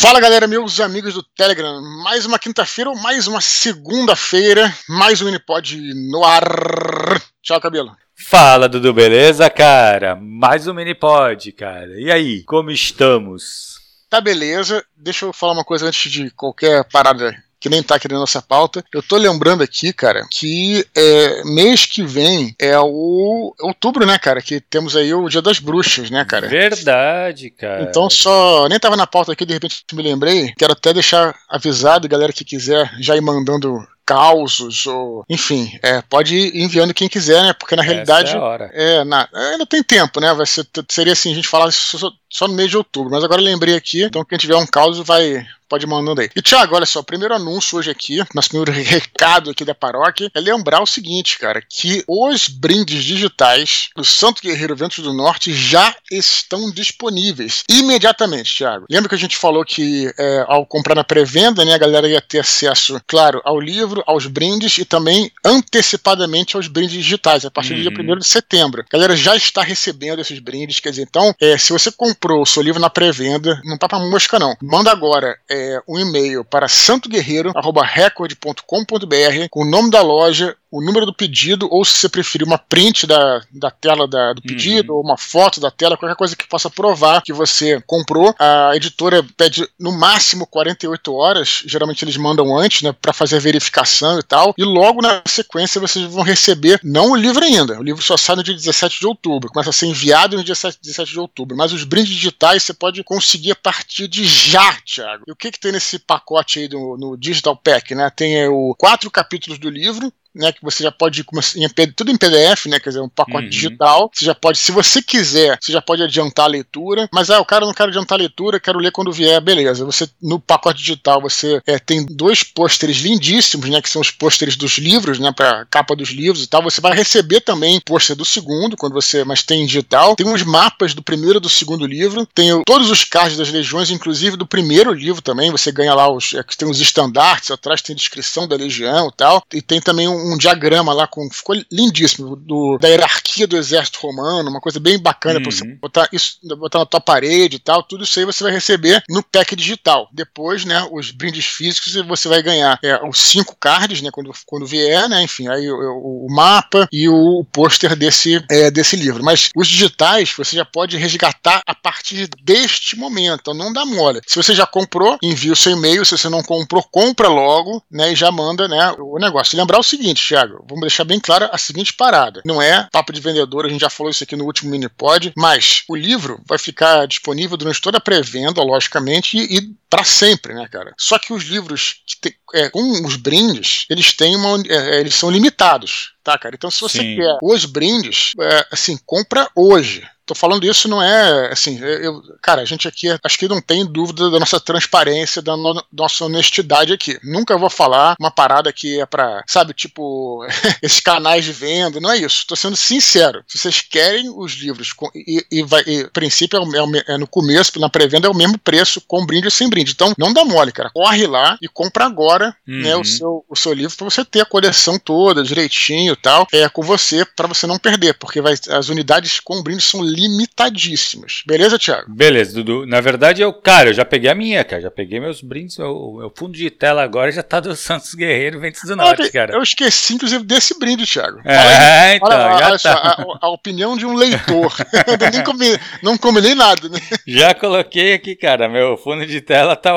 Fala galera, meus amigos do Telegram. Mais uma quinta-feira ou mais uma segunda-feira, mais um Minipod no ar. Tchau, cabelo. Fala, Dudu, beleza, cara? Mais um Minipod, cara. E aí, como estamos? Tá beleza. Deixa eu falar uma coisa antes de qualquer parada que nem tá aqui na nossa pauta. Eu tô lembrando aqui, cara, que é, mês que vem é o outubro, né, cara? Que temos aí o Dia das Bruxas, né, cara? Verdade, cara. Então só. Nem tava na pauta aqui, de repente me lembrei. Quero até deixar avisado, galera que quiser já ir mandando causos, ou enfim, é, pode ir enviando quem quiser, né? Porque na Essa realidade. É a hora. É, na, ainda tem tempo, né? Vai ser, seria assim, a gente falar isso só, só no mês de outubro. Mas agora lembrei aqui, então quem tiver um caos vai. Pode ir mandando aí. E Thiago, olha só, o primeiro anúncio hoje aqui, nosso primeiro recado aqui da paróquia, é lembrar o seguinte, cara, que os brindes digitais do Santo Guerreiro Ventos do Norte já estão disponíveis imediatamente, Thiago. Lembra que a gente falou que é, ao comprar na pré-venda, né, a galera ia ter acesso, claro, ao livro, aos brindes e também antecipadamente aos brindes digitais, a partir do dia Uhum. 1 de setembro. A galera já está recebendo esses brindes, quer dizer, então, é, se você comprou o seu livro na pré-venda, não tá pra mosca não. Manda agora é, um e-mail para santoguerreiro.record.com.br com o nome da loja, o número do pedido, ou se você preferir uma print da, da tela da- do pedido, ou uma foto da tela, qualquer coisa que possa provar que você comprou. A editora pede no máximo 48 horas, geralmente eles mandam antes, né, para fazer a verificação e tal, e logo na sequência vocês vão receber, não o livro ainda, o livro só sai no dia 17 de outubro, começa a ser enviado no dia 7 17 de outubro, mas os brindes digitais você pode conseguir a partir de já, Thiago. E o que que tem nesse pacote aí do, no Digital Pack, né? Tem o quatro capítulos do livro, né, que você já pode começar em tudo em PDF, né, quer dizer, um pacote Uhum. digital. Você já pode, se você quiser, você já pode adiantar a leitura. Mas ah, o cara não quer adiantar a leitura, quero ler quando vier, beleza. Você no pacote digital você é, tem dois pôsteres lindíssimos, né, que são os pôsteres dos livros, né, para capa dos livros e tal. Você vai receber também pôster do segundo quando você, mas tem em digital. Tem os mapas do primeiro e do segundo livro. Tem o- todos os cards das legiões, inclusive do primeiro livro também. Você ganha lá os, é, tem os estandartes atrás tem descrição da legião e tal. E tem também um, um diagrama lá com ficou lindíssimo do, da hierarquia do exército romano, uma coisa bem bacana pra você Uhum. botar isso, botar na tua parede e tal. Tudo isso aí você vai receber no pack digital. Depois, né, os brindes físicos você vai ganhar é, os cinco cards, né, quando, quando vier, né, enfim, aí o, o- o mapa e o, pôster desse, é, desse livro. Mas os digitais você já pode resgatar a partir deste momento, então não dá mole. Se você já comprou, envia o seu e-mail, se você não comprou, compra logo, né, e já manda, né, o negócio. E lembrar o seguinte, Thiago, vamos deixar bem clara a seguinte parada. Não é papo de vendedor, a gente já falou isso aqui no último mini-pod, mas o livro vai ficar disponível durante toda a pré-venda, logicamente, e, e para sempre, né, cara? Só que os livros que tem- é, com os brindes, eles têm uma, é, eles são limitados, tá, cara? Então, se você Sim. quer os brindes, é, assim, compra hoje. Tô falando isso não é assim, eu, cara, a gente aqui acho que não tem dúvida da nossa transparência, da no- nossa honestidade aqui. Nunca vou falar uma parada que é pra, sabe, tipo, esses canais de venda, não é isso. Tô sendo sincero. Se vocês querem os livros com- e, e vai, e, princípio é, o- é é no começo, na pré-venda é o mesmo preço com brinde ou sem brinde. Então não dá mole, cara. Corre lá e compra agora, né, Uhum. o seu, o seu livro pra você ter a coleção toda direitinho e tal, é com você pra você não perder, porque vai, as unidades com brinde são limitadíssimas. Beleza, Thiago? Beleza, Dudu. Na verdade, eu, cara, eu já peguei a minha, cara. Já peguei meus brindes. O meu fundo de tela agora já tá do Santos Guerreiro Ventos do Norte, Olha, cara. Eu esqueci, inclusive, desse brinde, Thiago. Fala aí. É, então, Olha, já olha só, tá. a, a opinião de um leitor. Eu nem comi- não combinei nada, né? Já coloquei aqui, cara. Meu fundo de tela tá,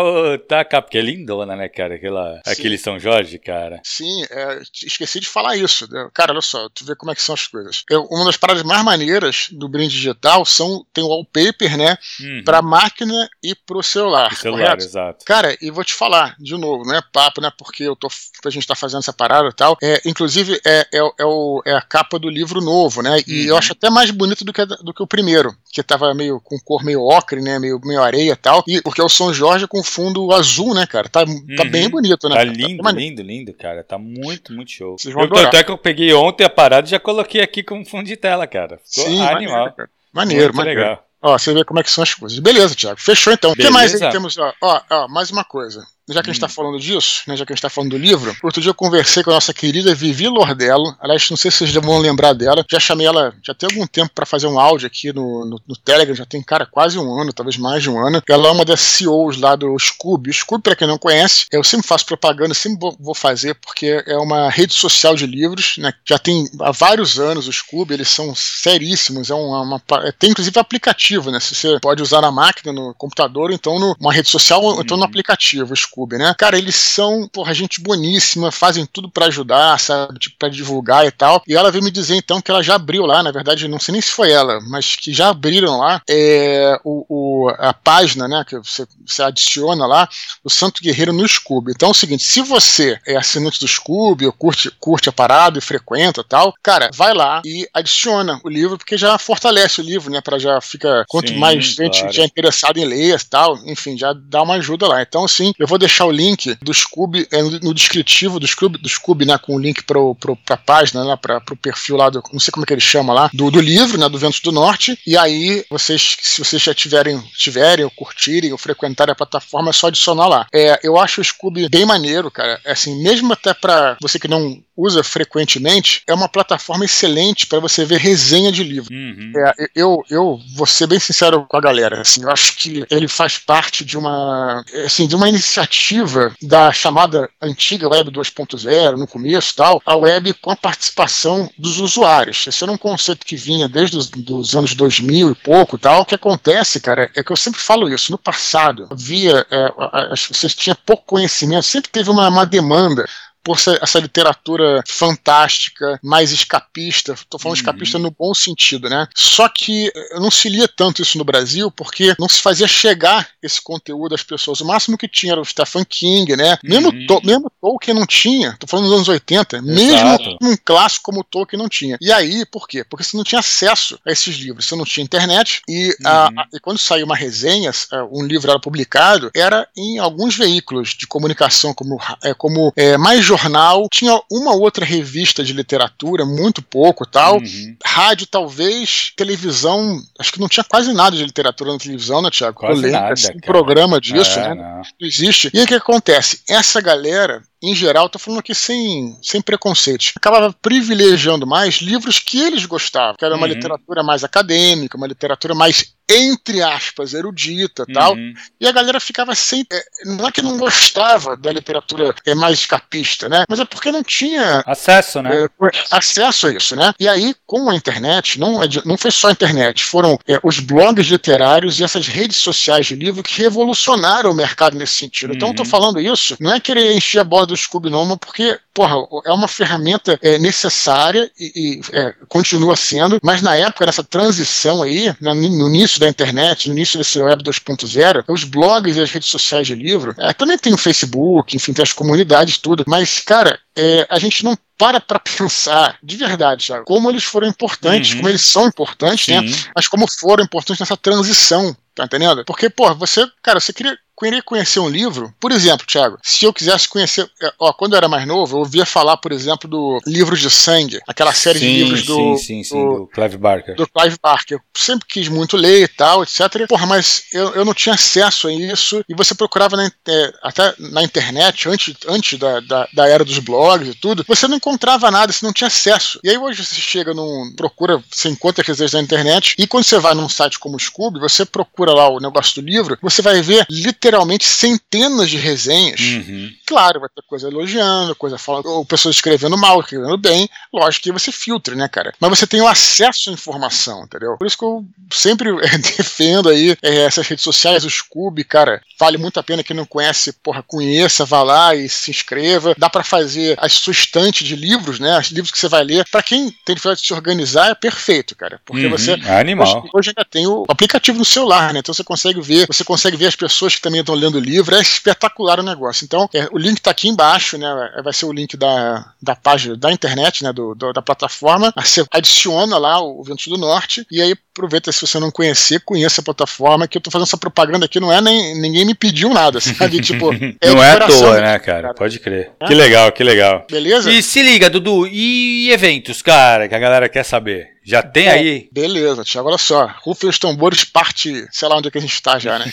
tá cá, porque é lindona, né, cara? Aquela, Sim. aquele São Jorge, cara. Sim, é, esqueci de falar isso. né? Cara, olha só, tu vê como é que são as coisas. Eu- uma das paradas mais maneiras do brinde digital são tem o wallpaper, né? Uhum. Pra máquina e pro celular. O celular, correto? exato. Cara, e vou te falar, de novo, não é papo, né? Porque eu tô, a gente tá fazendo essa parada e tal. É, inclusive, é, é, é, o- é a capa do livro novo, né? E Uhum. eu acho até mais bonito do que, do que o primeiro, que tava meio com cor meio ocre, né? Meio, meio areia e tal. E, porque é o São Jorge com fundo azul, né, cara? Tá, tá Uhum. bem bonito, né? Tá cara? lindo, maneiro. lindo, lindo, cara. Tá muito, muito show. Vocês vão Eu, adorar. tanto é que eu peguei ontem a parada e já coloquei aqui como fundo de tela, cara. Ficou Sim, animal. maneiro, cara. Maneiro, Muito maneiro. legal. Ó, você vê como é que são as coisas. Beleza, Thiago. Fechou então. O que mais aí temos? Ó, ó, ó, mais uma coisa. Já que a gente está hum. falando disso, né, já que a gente está falando do livro, outro dia eu conversei com a nossa querida Vivi Lordello. Aliás, não sei se vocês vão lembrar dela. Já chamei ela já tem algum tempo para fazer um áudio aqui no, no, no, Telegram, já tem, cara, quase um ano, talvez mais de um ano. Ela é uma das CEOs lá do Scoob. O Scoob, para quem não conhece, eu sempre faço propaganda, sempre vou, fazer, porque é uma rede social de livros, né? Já tem há vários anos o Scoob, eles são seríssimos. É uma, uma é, tem inclusive aplicativo, né? Se você pode usar na máquina, no computador, então numa rede social, ou então no uhum. aplicativo, o Scoob, né? Cara, eles são, porra, gente boníssima, fazem tudo para ajudar, sabe? Tipo, pra divulgar e tal. E ela veio me dizer então que ela já abriu lá, na verdade, não sei nem se foi ela, mas que já abriram lá é, o, o, a página, né? Que você, você adiciona lá o Santo Guerreiro no Scoob. Então é o seguinte: se você é assinante do Scoob, ou curte, curte a parada e frequenta tal, cara, vai lá e adiciona o livro, porque já fortalece o livro, né? Para já fica. Quanto Sim, mais gente claro. já é interessado em ler tal, enfim, já dá uma ajuda lá. Então, assim, eu vou deixar o link do Scoob é, no descritivo do Scoob, do Scoob, né? Com o link pro, pro, pra página, né, pra, pro perfil lá do. Não sei como é que ele chama lá, do, do livro, né? Do Ventos do Norte. E aí, vocês, se vocês já tiverem, tiverem, ou curtirem, ou frequentarem a plataforma, é só adicionar lá. É, eu acho o Scoob bem maneiro, cara. É assim, mesmo até para você que não usa frequentemente, é uma plataforma excelente para você ver resenha de livro. Uhum. É, eu, eu vou ser bem sincero com a galera. Assim, eu acho que ele faz parte de uma, assim, de uma iniciativa da chamada antiga Web 2.0, no começo tal, a web com a participação dos usuários. Esse era um conceito que vinha desde os dos anos 2000 e pouco tal. O que acontece, cara, é que eu sempre falo isso. No passado, havia, é, pessoas tinham pouco conhecimento, sempre teve uma, uma demanda por essa literatura fantástica, mais escapista. Estou falando uhum. escapista no bom sentido, né? Só que não se lia tanto isso no Brasil porque não se fazia chegar esse conteúdo às pessoas. O máximo que tinha era o Stephen King, né? Uhum. Mesmo, to, mesmo Tolkien não tinha. Tô falando dos anos 80. Exato. Mesmo um clássico como Tolkien não tinha. E aí, por quê? Porque você não tinha acesso a esses livros. Você não tinha internet e, uhum. a, a, e quando saiu uma resenha, um livro era publicado, era em alguns veículos de comunicação como, é, como é, mais jornal, tinha uma outra revista de literatura, muito pouco tal. Uhum. Rádio, talvez, televisão, acho que não tinha quase nada de literatura na televisão, né, Tiago? Quase nada, assim, um programa disso, é, né? Não. não existe. E o que acontece? Essa galera em geral, tô falando aqui sem, sem preconceitos, acabava privilegiando mais livros que eles gostavam, que era uma uhum. literatura mais acadêmica, uma literatura mais entre aspas, erudita tal. Uhum. E a galera ficava sem. É, não é que não gostava da literatura é, mais escapista, né? Mas é porque não tinha. Acesso, né? É, acesso a isso, né? E aí, com a internet, não, não foi só a internet, foram é, os blogs literários e essas redes sociais de livro que revolucionaram o mercado nesse sentido. Uhum. Então, eu tô uhum. falando isso, não é querer encher a bola do Scooby Noma, porque, porra, é uma ferramenta é, necessária e, e é, continua sendo, mas na época, nessa transição aí, no início da internet, no início desse web 2.0, os blogs e as redes sociais de livro, é, também tem o Facebook, enfim, tem as comunidades, tudo, mas, cara, é, a gente não para para pensar de verdade, sabe? como eles foram importantes, uhum. como eles são importantes, né? mas como foram importantes nessa transição, tá entendendo? Porque, pô, você, cara, você queria querer conhecer um livro, por exemplo, Thiago, se eu quisesse conhecer, é, ó, quando eu era mais novo, eu ouvia falar, por exemplo, do Livros de Sangue, aquela série sim, de livros do, sim, sim, sim, do, do Clive Barker. Do Clive Barker. Eu sempre quis muito ler e tal, etc. Porra, mas eu, eu não tinha acesso a isso e você procurava na, é, até na internet, antes, antes da, da, da, era dos blogs e tudo, você não encontrava nada, você não tinha acesso. E aí hoje você chega num, procura, você encontra resenhas na internet e quando você vai num site como o Scoob, você procura lá o negócio do livro, você vai ver literalmente literalmente centenas de resenhas. Uhum. Claro, vai ter coisa elogiando, coisa falando, ou pessoas escrevendo mal, escrevendo bem. Lógico que você filtra, né, cara? Mas você tem o acesso à informação, entendeu? Por isso que eu sempre defendo aí é, essas redes sociais, o Scoob, cara. Vale muito a pena quem não conhece, porra, conheça, vá lá e se inscreva. Dá para fazer a sua estante de livros, né? Os livros que você vai ler. Para quem tem dificuldade de se organizar, é perfeito, cara. Porque uhum. você. É animal. Hoje, hoje ainda tem o aplicativo no celular, né? Então você consegue ver, você consegue ver as pessoas que também estão lendo o livro, é espetacular o negócio. Então, é, o link está aqui embaixo, né? Vai ser o link da, da página da internet, né? Do, do da plataforma. Você adiciona lá o Ventos do Norte e aí aproveita se você não conhecer, conheça a plataforma, que eu tô fazendo essa propaganda aqui, não é nem ninguém me pediu nada, sabe? tipo, é não é à toa, né, cara? cara? Pode crer. É? Que legal, que legal. Beleza? E se liga, Dudu, e eventos, cara, que a galera quer saber? Já tem aí. Beleza, Thiago, olha só. Rufem os tambores, parte, sei lá onde é que a gente está já, né?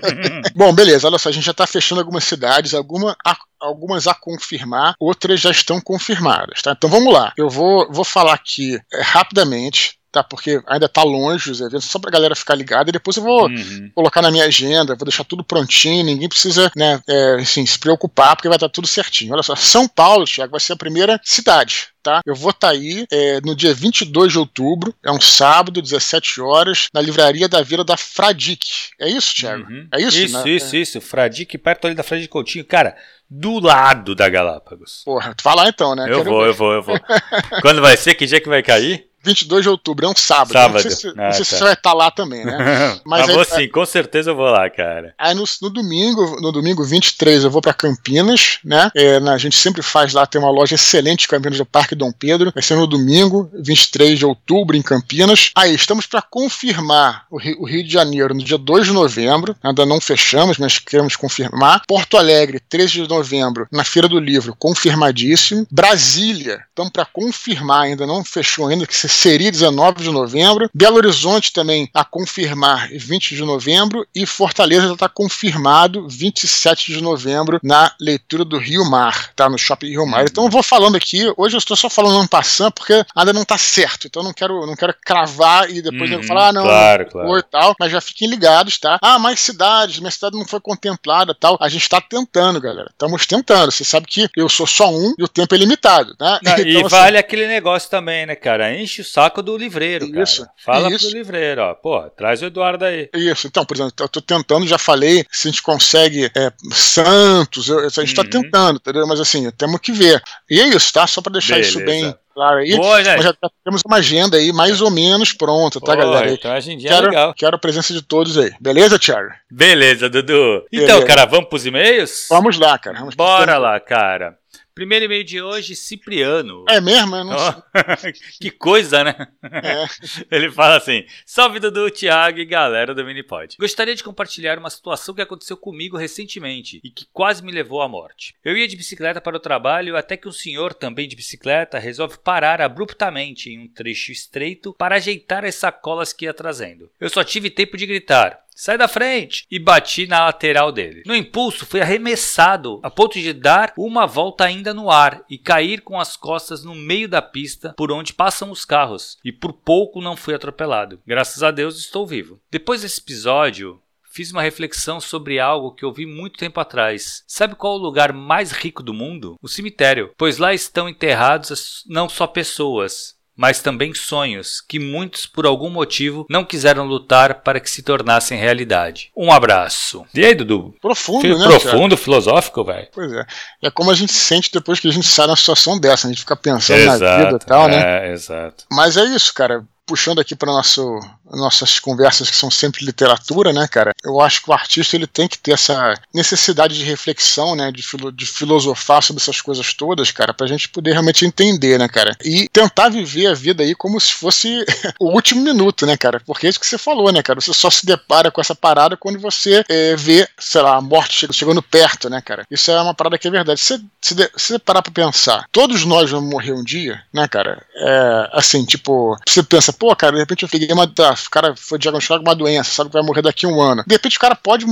Bom, beleza, olha só, a gente já está fechando algumas cidades, alguma, a, algumas a confirmar, outras já estão confirmadas, tá? Então vamos lá. Eu vou, vou falar aqui é, rapidamente tá? Porque ainda tá longe os eventos, só pra galera ficar ligada, e depois eu vou uhum. colocar na minha agenda, vou deixar tudo prontinho, ninguém precisa, né, é, assim, se preocupar, porque vai estar tá tudo certinho. Olha só, São Paulo, Thiago, vai ser a primeira cidade, tá? Eu vou estar tá aí é, no dia 22 de outubro, é um sábado, 17 horas, na livraria da Vila da Fradique. É isso, Thiago? Uhum. É isso, Isso, né? isso, é. isso. Fradique, perto ali da Fradique Coutinho. Cara, do lado da Galápagos. Porra, tu vai lá então, né? Eu Quero vou, ver. eu vou, eu vou. Quando vai ser? Que dia que vai cair? 22 de outubro, é um sábado. sábado. Não sei, se, ah, não sei tá. se você vai estar tá lá também, né? Mas aí, vou sim, com certeza eu vou lá, cara. Aí no, no domingo, no domingo 23, eu vou para Campinas, né? É, a gente sempre faz lá, tem uma loja excelente Campinas do Parque Dom Pedro. Vai ser no domingo, 23 de outubro, em Campinas. Aí, estamos para confirmar o Rio, o Rio, de Janeiro no dia 2 de novembro. Ainda não fechamos, mas queremos confirmar. Porto Alegre, 13 de novembro, na Feira do Livro, confirmadíssimo. Brasília, estamos para confirmar, ainda não fechou ainda, que seria 19 de novembro. Belo Horizonte também a confirmar 20 de novembro. E Fortaleza já está confirmado 27 de novembro na leitura do Rio Mar, tá? No Shopping Rio Mar. Então eu vou falando aqui, hoje eu estou só falando um passando porque ainda não está certo. Então eu não quero, não quero cravar e depois uhum, eu falar, ah, não, claro, claro. e tal. Mas já fiquem ligados, tá? Ah, mais cidades, minha cidade não foi contemplada tal. A gente está tentando, galera. Estamos tentando. Você sabe que eu sou só um e o tempo é limitado, né? Não, então, e assim, vale aquele negócio também, né, cara? Enche o saco do livreiro, isso, cara. Fala isso. pro livreiro, ó. Pô, traz o Eduardo aí. Isso, então, por exemplo, eu tô tentando, já falei, se a gente consegue é, Santos, eu, a gente tá uhum. tá tentando, entendeu? Mas assim, temos que ver. E é isso, tá? Só para deixar Beleza. isso bem claro aí. Boa, né? já temos uma agenda aí mais ou menos pronta, tá, Pô, galera? Então a agendinha quero, é legal. Quero a presença de todos aí. Beleza, Thiago? Beleza, Dudu. Então, Beleza. cara, vamos pros e-mails? Vamos lá, cara. Vamos Bora lá, cara. Primeiro e-mail de hoje, Cipriano. É mesmo? Eu não oh, que coisa, né? É. Ele fala assim: Salve Dudu, Thiago e galera do Minipod. Gostaria de compartilhar uma situação que aconteceu comigo recentemente e que quase me levou à morte. Eu ia de bicicleta para o trabalho até que um senhor, também de bicicleta, resolve parar abruptamente em um trecho estreito para ajeitar as sacolas que ia trazendo. Eu só tive tempo de gritar: sai da frente! E bati na lateral dele. No impulso, fui arremessado a ponto de dar uma volta ainda no ar e cair com as costas no meio da pista por onde passam os carros. E por pouco não fui atropelado. Graças a Deus estou vivo. Depois desse episódio, fiz uma reflexão sobre algo que eu vi muito tempo atrás. Sabe qual é o lugar mais rico do mundo? O cemitério, pois lá estão enterrados não só pessoas, mas também sonhos que muitos, por algum motivo, não quiseram lutar para que se tornassem realidade. Um abraço. E aí, Dudu? Profundo, F né? Profundo, cara? filosófico, velho. Pois é. É como a gente sente depois que a gente sai numa situação dessa, a gente fica pensando exato, na vida e tal, né? É, exato. Mas é isso, cara puxando aqui para nosso nossas conversas que são sempre literatura, né, cara? Eu acho que o artista ele tem que ter essa necessidade de reflexão, né, de, filo, de filosofar sobre essas coisas todas, cara, pra gente poder realmente entender, né, cara? E tentar viver a vida aí como se fosse o último minuto, né, cara? Porque é isso que você falou, né, cara? Você só se depara com essa parada quando você é, vê, sei lá, a morte chegando perto, né, cara? Isso é uma parada que é verdade. Se você se parar pra pensar, todos nós vamos morrer um dia, né, cara? É, assim, tipo, você pensa, pô, cara, de repente eu peguei uma. Tá, o cara foi diagnosticado com uma doença, sabe que vai morrer daqui a um ano. De repente o cara pode.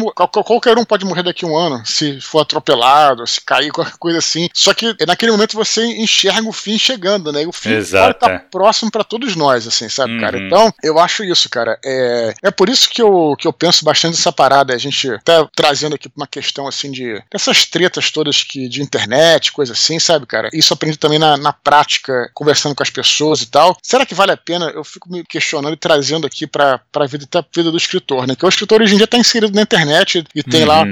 Qualquer um pode morrer daqui a um ano, se for atropelado, se cair, qualquer coisa assim. Só que naquele momento você enxerga o fim chegando, né? E o fim Exato, tá é. próximo para todos nós, assim, sabe, uhum. cara? Então, eu acho isso, cara. É, é por isso que eu, que eu penso bastante nessa parada. A gente tá trazendo aqui uma questão, assim, de. dessas tretas todas que, de internet, coisa assim, sabe, cara? Isso aprendi também na, na prática, conversando com as pessoas e tal. Será que vale a pena? Eu fico me questionando e trazendo aqui para a vida, vida do escritor, né? Que o escritor hoje em dia está inserido na internet e tem uhum. lá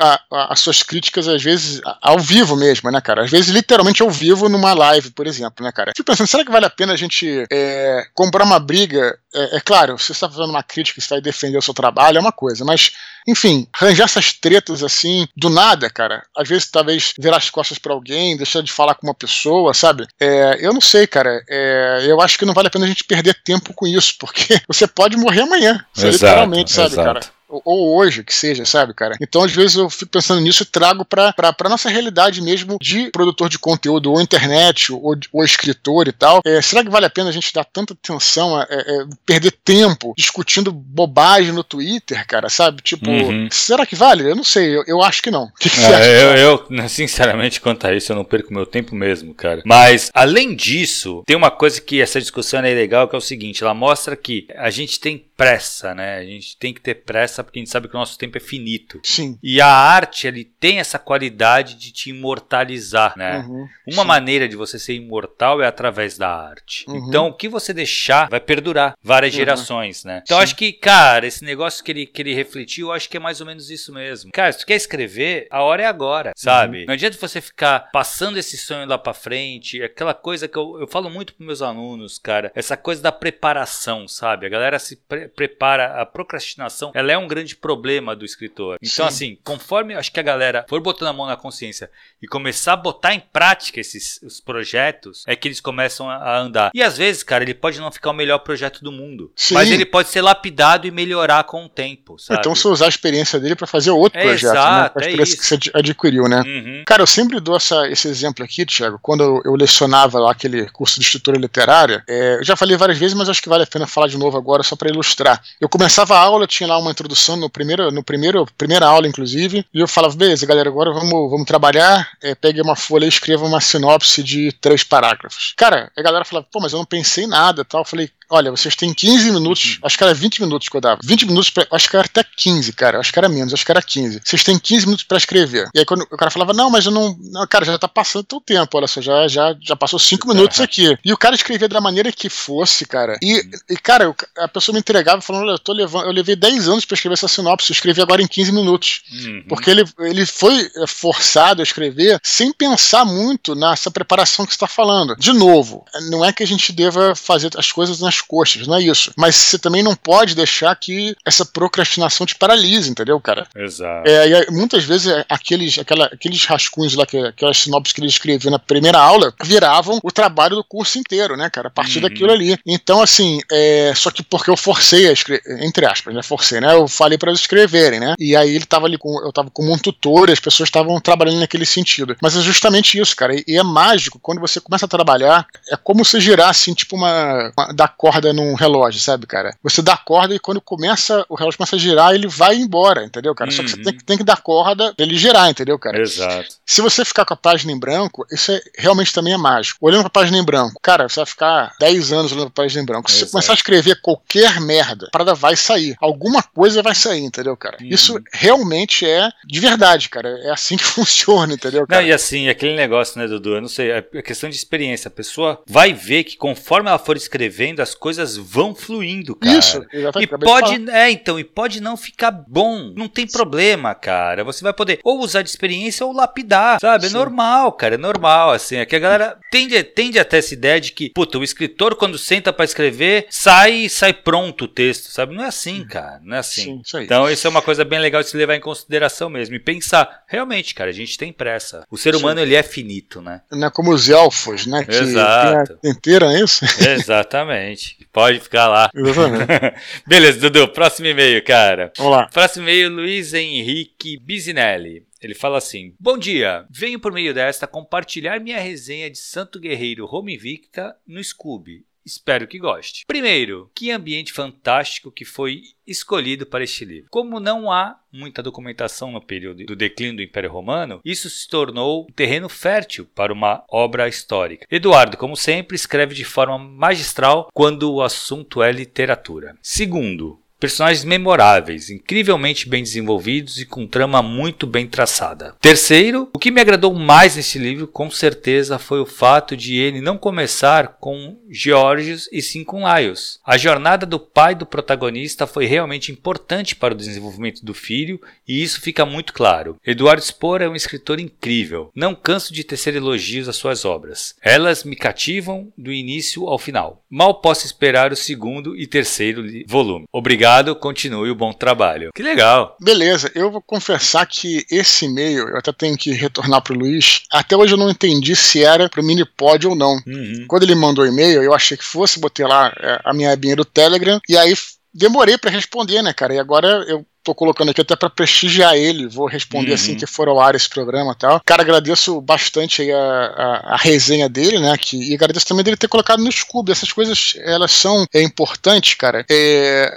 a, a, as suas críticas, às vezes, ao vivo mesmo, né, cara? Às vezes, literalmente ao vivo numa live, por exemplo, né, cara? Fico pensando, será que vale a pena a gente é, comprar uma briga? É, é claro, você está fazendo uma crítica, você vai defender o seu trabalho, é uma coisa, mas enfim, arranjar essas tretas assim, do nada, cara. Às vezes, talvez, virar as costas para alguém, deixar de falar com uma pessoa, sabe? É, eu não sei, cara. É, eu acho que não vale a pena a gente perder tempo com isso, porque você pode morrer amanhã. Exato, literalmente, sabe, exato. cara? Ou, ou, hoje, que seja, sabe, cara? Então, às vezes, eu fico pensando nisso e trago pra, pra, pra nossa realidade mesmo de produtor de conteúdo, ou internet, ou, ou escritor e tal. É, será que vale a pena a gente dar tanta atenção, a, é, perder tempo discutindo bobagem no Twitter, cara, sabe? Tipo, uhum. será que vale? Eu não sei, eu, eu acho que não. Que que é, eu, eu, né, sinceramente, quanto a isso, eu não perco meu tempo mesmo, cara. Mas, além disso, tem uma coisa que essa discussão é legal, que é o seguinte, ela mostra que a gente tem pressa, né? A gente tem que ter pressa porque a gente sabe que o nosso tempo é finito. Sim. E a arte, ele tem essa qualidade de te imortalizar, né? Uhum, Uma sim. maneira de você ser imortal é através da arte. Uhum. Então, o que você deixar vai perdurar várias uhum. gerações, né? Então, acho que, cara, esse negócio que ele, que ele refletiu, eu acho que é mais ou menos isso mesmo. Cara, se tu quer escrever, a hora é agora, sabe? Uhum. Não adianta você ficar passando esse sonho lá pra frente, aquela coisa que eu, eu falo muito pros meus alunos, cara, essa coisa da preparação, sabe? A galera se pre prepara a procrastinação, ela é um grande problema do escritor. Então, Sim. assim, conforme acho que a galera for botando a mão na consciência e começar a botar em prática esses os projetos, é que eles começam a andar. E às vezes, cara, ele pode não ficar o melhor projeto do mundo, Sim. mas ele pode ser lapidado e melhorar com o tempo, sabe? Então, você usar a experiência dele para fazer outro é projeto, né? exato, né? A experiência é que você adquiriu, né? Uhum. Cara, eu sempre dou essa, esse exemplo aqui, Thiago, quando eu, eu lecionava lá aquele curso de escritura literária, é, eu já falei várias vezes, mas acho que vale a pena falar de novo agora só para ilustrar. Eu começava a aula, tinha lá uma introdução no primeiro, no primeiro, primeira aula, inclusive, e eu falava, beleza, galera, agora vamos, vamos trabalhar, é, pegue uma folha e escreva uma sinopse de três parágrafos. Cara, a galera falava, pô, mas eu não pensei em nada tal. Eu falei, olha, vocês têm 15 minutos, uhum. acho que era 20 minutos que eu dava. 20 minutos, pra, acho que era até 15, cara, acho que era menos, acho que era 15. Vocês têm 15 minutos para escrever. E aí quando o cara falava, não, mas eu não, não cara, já tá passando teu tempo, olha só, já, já, já passou 5 minutos aqui. E o cara escrevia da maneira que fosse, cara. E, e cara, eu, a pessoa me entregava falando, olha, eu tô levando, eu levei 10 anos para escrever essa sinopse, eu escrevi agora em 15 minutos. Uhum. Porque ele, ele foi é, forçado a escrever sem pensar muito nessa preparação que você está falando. De novo, não é que a gente deva fazer as coisas nas coxas, não é isso. Mas você também não pode deixar que essa procrastinação te paralise, entendeu, cara? Exato. É, e muitas vezes é, aqueles, aquela, aqueles rascunhos lá, que, aquelas sinopses que ele escreveu na primeira aula, viravam o trabalho do curso inteiro, né, cara? A partir uhum. daquilo ali. Então, assim, é, só que porque eu forcei a escrever, entre aspas, né? Forcei, né? Eu falei para eles escreverem, né? E aí ele tava ali com, eu tava como um tutor e as pessoas estavam trabalhando naquele sentido. Mas é justamente isso, cara. E, e, é mágico, quando você começa a trabalhar, é como se girar, assim, tipo uma, uma dar corda num relógio, sabe, cara? Você dá corda e quando começa, o relógio começa a girar, ele vai embora, entendeu, cara? Uhum. Só que você uhum. tem, tem, que dar corda pra ele girar, entendeu, cara? Exato. Se você ficar com a página em branco, isso é, realmente também é mágico. Olhando pra página em branco, cara, você vai ficar 10 anos olhando pra página em branco. Se Exato. você começar a escrever qualquer merda, a parada vai sair. Alguma coisa vai sair, entendeu, cara? Uhum. Isso realmente é de verdade, cara. É assim que funciona, entendeu, cara? Não, e assim, aquele negócio, né, Dudu? Eu não sei, é questão de experiência. A pessoa vai ver que conforme ela for escrevendo, as coisas vão fluindo, cara. Isso, exatamente. E pode, é, então, e pode não ficar bom. Não tem problema, cara. Você vai poder ou usar de experiência ou lapidar, sabe? É Sim. É normal, cara. É normal, assim. É que a galera tende, tende até essa ideia de que, puta, o escritor, quando senta para escrever, sai sai pronto o texto, sabe? Não é assim, cara. Não é assim. Sim, isso então, isso é uma coisa bem legal de se levar em consideração mesmo. E pensar, realmente, cara, a gente tem pressa. O ser humano, Sim. ele é finito, né? Não é como os elfos, né? Que Exato. inteira, é isso? Exatamente. Pode ficar lá. Exatamente. Beleza, Dudu. Próximo e-mail, cara. Vamos lá. Próximo e-mail, Luiz Henrique Bizinelli. Ele fala assim: Bom dia, venho por meio desta compartilhar minha resenha de Santo Guerreiro Home Invicta no Scooby. Espero que goste. Primeiro, que ambiente fantástico que foi escolhido para este livro. Como não há muita documentação no período do declínio do Império Romano, isso se tornou um terreno fértil para uma obra histórica. Eduardo, como sempre, escreve de forma magistral quando o assunto é literatura. Segundo, Personagens memoráveis, incrivelmente bem desenvolvidos e com trama muito bem traçada. Terceiro, o que me agradou mais nesse livro, com certeza, foi o fato de ele não começar com Georgios e sim com Laios. A jornada do pai do protagonista foi realmente importante para o desenvolvimento do filho e isso fica muito claro. Eduardo Spohr é um escritor incrível. Não canso de tecer elogios às suas obras. Elas me cativam do início ao final. Mal posso esperar o segundo e terceiro volume. Obrigado Obrigado, continue o bom trabalho. Que legal. Beleza, eu vou confessar que esse e-mail, eu até tenho que retornar pro Luiz. Até hoje eu não entendi se era pro Minipod ou não. Uhum. Quando ele mandou o e-mail, eu achei que fosse, botei lá é, a minha abinha do Telegram, e aí demorei para responder, né, cara? E agora eu tô colocando aqui até para prestigiar ele, vou responder assim uhum. assim que for ao ar esse programa e tal. Cara, agradeço bastante a, a, a, resenha dele, né? Que, e agradeço também dele ter colocado no Scooby. Essas coisas, elas são é, importantes, cara. É,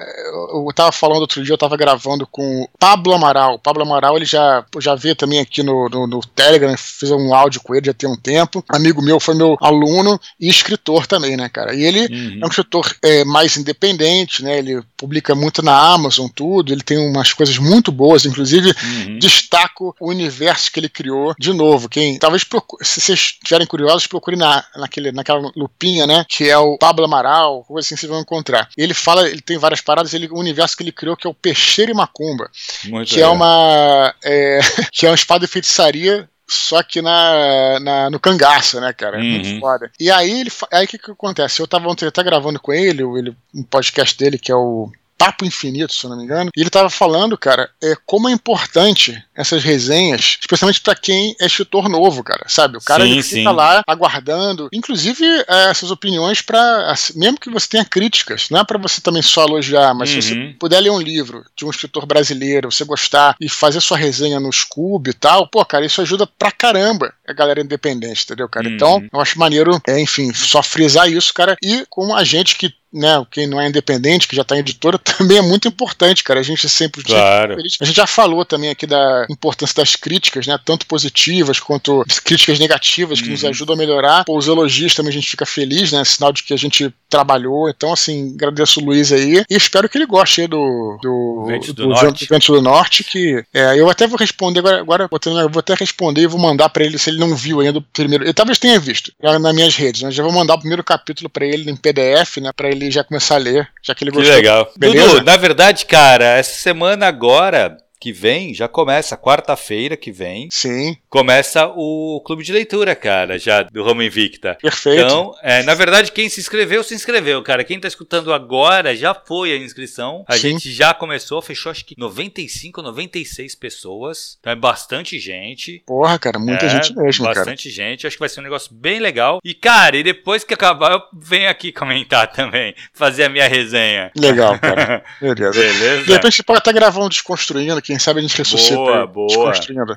eu tava falando outro dia, eu tava gravando com o Pablo Amaral. O Pablo Amaral, ele já, já veio também aqui no, no, no Telegram, fiz um áudio com ele já tem um tempo. Amigo meu, foi meu aluno e escritor também, né, cara? E ele uhum. é um escritor é, mais independente, né? Ele publica muito na Amazon, tudo. Ele tem umas coisas muito boas, inclusive uhum. destaco o universo que ele criou. De novo, quem talvez procure, se vocês estiverem curiosos, procure na, naquele, naquela lupinha, né? Que é o Pablo Amaral, coisa assim vocês vão encontrar. Ele fala, ele tem várias paradas, ele, o universo que ele criou que é o Peixeira e Macumba, muito que é, é uma é, que é uma espada de feitiçaria só que na, na, no cangaço, né, cara? É muito uhum. foda. E aí, ele, aí o que, que acontece? Eu tava ontem até gravando com ele, ele, um podcast dele, que é o Papo Infinito, se eu não me engano. E ele tava falando, cara, é, como é importante essas resenhas, especialmente para quem é escritor novo, cara, sabe? O cara sim, ele fica sim. lá aguardando, inclusive é, essas opiniões para mesmo que você tenha críticas, não é para você também só elogiar, mas uhum. se você uhum. puder ler um livro de um escritor brasileiro, você gostar e fazer sua resenha no Scoob e tal, pô, cara, isso ajuda pra caramba a galera independente, entendeu, cara? Uhum. Então, eu acho maneiro, é, enfim, só frisar isso, cara, e com a gente que né, quem não é independente, que já está em editora, também é muito importante, cara. A gente sempre. Claro. A gente já falou também aqui da importância das críticas, né? Tanto positivas quanto críticas negativas, que uhum. nos ajudam a melhorar. Pô, os elogios também a gente fica feliz, né? Sinal de que a gente trabalhou. Então, assim, agradeço o Luiz aí. E espero que ele goste do. Do Vento do, do, Norte. Vento do Norte. Que é, eu até vou responder agora. agora eu vou até responder e vou mandar para ele se ele não viu ainda o primeiro. Ele talvez tenha visto nas minhas redes, né? Já vou mandar o primeiro capítulo para ele em PDF, né? Para ele ele já começar a ler, já que ele gostou. Que legal. Beleza? Dudu, na verdade, cara, essa semana agora que vem, já começa, quarta-feira que vem. Sim. Começa o clube de leitura, cara, já do Roma Invicta. Perfeito. Então, é, na verdade, quem se inscreveu, se inscreveu, cara. Quem tá escutando agora já foi a inscrição. A Sim. gente já começou, fechou acho que 95, 96 pessoas. Então é bastante gente. Porra, cara, muita é, gente mesmo, bastante cara. Bastante gente. Acho que vai ser um negócio bem legal. E, cara, e depois que acabar, eu venho aqui comentar também, fazer a minha resenha. Legal, cara. Beleza. Beleza. De repente pode estar gravando Desconstruindo aqui quem sabe a gente ressuscita. Boa, boa.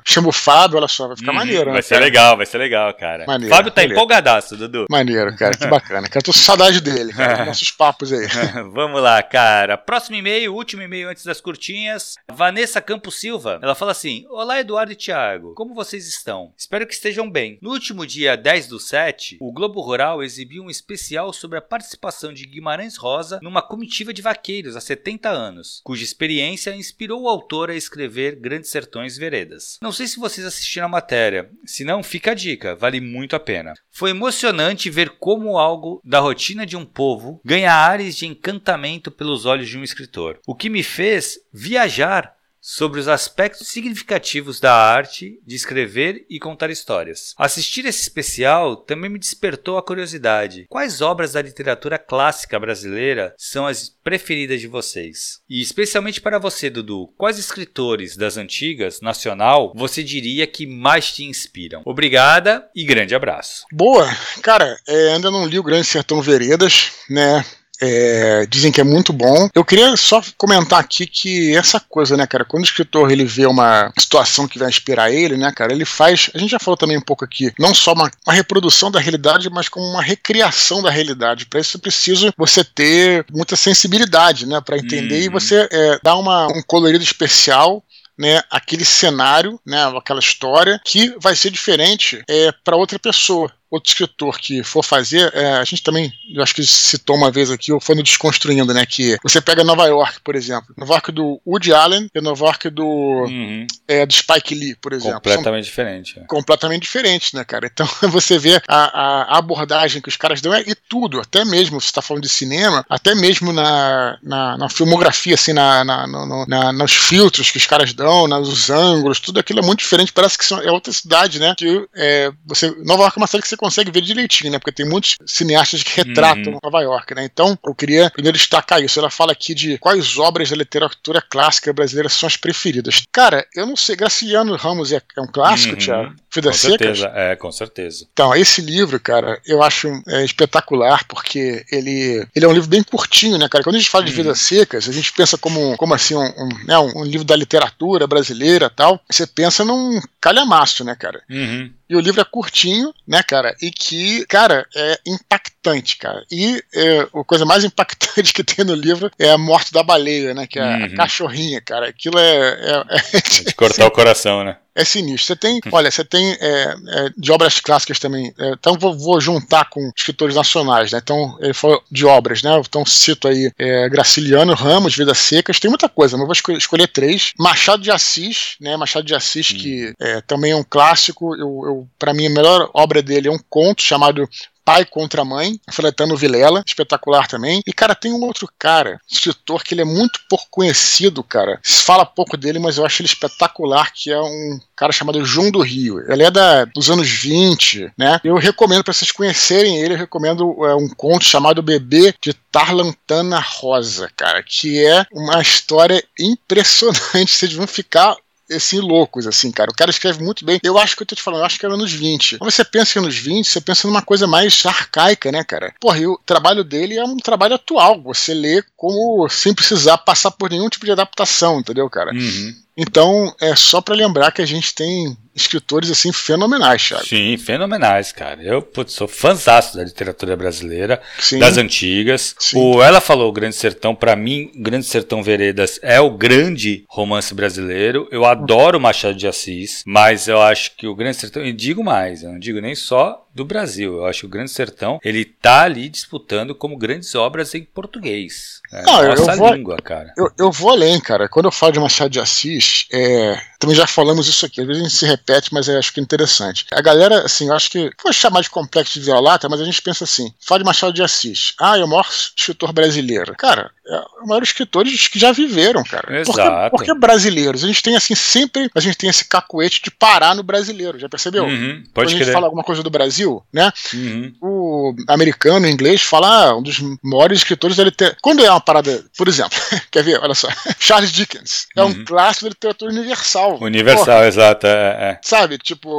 Chama o Fábio, olha só, vai ficar uhum, maneiro, né? Vai ser cara? legal, vai ser legal, cara. Maneiro, Fábio tá maneiro. empolgadaço, Dudu. Maneiro, cara, que bacana. Cara, tô com saudade dele, cara, nossos papos aí. Vamos lá, cara. Próximo e-mail, último e-mail antes das curtinhas. Vanessa Campos Silva, ela fala assim: Olá, Eduardo e Thiago, como vocês estão? Espero que estejam bem. No último dia 10 do 7, o Globo Rural exibiu um especial sobre a participação de Guimarães Rosa numa comitiva de vaqueiros há 70 anos, cuja experiência inspirou o autor a escrever Grandes Sertões Veredas. Não sei se vocês assistiram a matéria, se não, fica a dica, vale muito a pena. Foi emocionante ver como algo da rotina de um povo ganha ares de encantamento pelos olhos de um escritor, o que me fez viajar sobre os aspectos significativos da arte de escrever e contar histórias. Assistir esse especial também me despertou a curiosidade. Quais obras da literatura clássica brasileira são as preferidas de vocês? E especialmente para você, Dudu, quais escritores das antigas, nacional, você diria que mais te inspiram? Obrigada e grande abraço. Boa! Cara, é, ainda não li o Grande Sertão Veredas, né? É, dizem que é muito bom. Eu queria só comentar aqui que essa coisa, né, cara, quando o escritor ele vê uma situação que vai inspirar ele, né, cara, ele faz. A gente já falou também um pouco aqui, não só uma, uma reprodução da realidade, mas como uma recriação da realidade. Para isso é preciso você ter muita sensibilidade, né, para entender uhum. e você é, dar uma, um colorido especial né, aquele cenário, né, aquela história que vai ser diferente é, para outra pessoa outro escritor que for fazer, é, a gente também, eu acho que citou uma vez aqui, ou foi no Desconstruindo, né? Que você pega Nova York, por exemplo. Nova York do Woody Allen e Nova York do, uhum. é, do Spike Lee, por exemplo. Completamente diferente. É. Completamente diferentes, né, cara? Então você vê a, a, abordagem que os caras dão é, e tudo, até mesmo, você está falando de cinema, até mesmo na, na, na filmografia, assim, na, na, no, na, nos filtros que os caras dão, nos ângulos, tudo aquilo é muito diferente. Parece que são, é outra cidade, né? Que, é, você, Nova York é uma cidade que você consegue ver direitinho, né? Porque tem muitos cineastas que retratam uhum. Nova York, né? Então, eu queria primeiro destacar isso. Ela fala aqui de quais obras da literatura clássica brasileira são as preferidas. Cara, eu não sei. Graciliano Ramos é, é um clássico, uhum. Thiago. Vidas com Secas? Certeza, é, com certeza. Então, esse livro, cara, eu acho é, espetacular, porque ele, ele é um livro bem curtinho, né, cara? Quando a gente fala de uhum. Vidas Secas, a gente pensa como, como assim, um, um, né, um livro da literatura brasileira tal. Você pensa num calhamaço, né, cara? Uhum. E o livro é curtinho, né, cara? E que, cara, é impactante, cara. E é, a coisa mais impactante que tem no livro é a morte da baleia, né? Que é uhum. a cachorrinha, cara. Aquilo é. é, é de cortar o coração, né? É sinistro. Você tem, olha, você tem é, é, de obras clássicas também. É, então vou, vou, juntar com escritores nacionais, né? Então ele falou de obras, né? Então cito aí é, Graciliano Ramos, Vidas Secas. Tem muita coisa, mas vou escolher, escolher três. Machado de Assis, né? Machado de Assis hum. que é, também é um clássico. Eu, eu para mim a melhor obra dele é um conto chamado Pai contra Mãe, Fletano Vilela, espetacular também. E, cara, tem um outro cara, escritor, que ele é muito pouco conhecido, cara. Se fala pouco dele, mas eu acho ele espetacular, que é um cara chamado João do Rio. Ele é da, dos anos 20, né? Eu recomendo para vocês conhecerem ele, eu recomendo é, um conto chamado Bebê de Tarlantana Rosa, cara, que é uma história impressionante. Vocês vão ficar assim, loucos, assim, cara. O cara escreve muito bem. Eu acho que eu tô te falando, eu acho que era anos 20. Quando você pensa que anos 20, você pensa numa coisa mais arcaica, né, cara? Porra, e o trabalho dele é um trabalho atual. Você lê como sem precisar passar por nenhum tipo de adaptação, entendeu, cara? Uhum. Então, é só para lembrar que a gente tem escritores assim fenomenais, Thiago. Sim, fenomenais, cara. Eu putz, sou fãzaço da literatura brasileira, Sim. das antigas. Sim. O ela falou o Grande Sertão, para mim, Grande Sertão Veredas é o grande romance brasileiro. Eu adoro Machado de Assis, mas eu acho que o Grande Sertão, e digo mais, eu não digo nem só do Brasil. Eu acho que o Grande Sertão, ele tá ali disputando como grandes obras em português. É não, nossa eu vou, língua, cara. Eu, eu vou além, cara. Quando eu falo de Machado de Assis, é, também já falamos isso aqui. Às vezes a gente se repete, mas eu acho que é interessante. A galera, assim, eu acho que. Vou chamar de complexo de violata, mas a gente pensa assim: fala de Machado de Assis. Ah, é o maior escritor brasileiro. Cara, é o maior escritores que já viveram, cara. Exato. Porque, porque brasileiros. A gente tem, assim, sempre. A gente tem esse cacuete de parar no brasileiro, já percebeu? Uhum, pode Quando a gente querer. fala alguma coisa do Brasil, né? Uhum. O americano, o inglês, fala ah, um dos maiores escritores da literatura. Quando é uma parada, por exemplo, quer ver? Olha só. Charles Dickens. É uhum. um clássico da literatura universal. Universal, Porra. exato. É, é. Sabe? Tipo,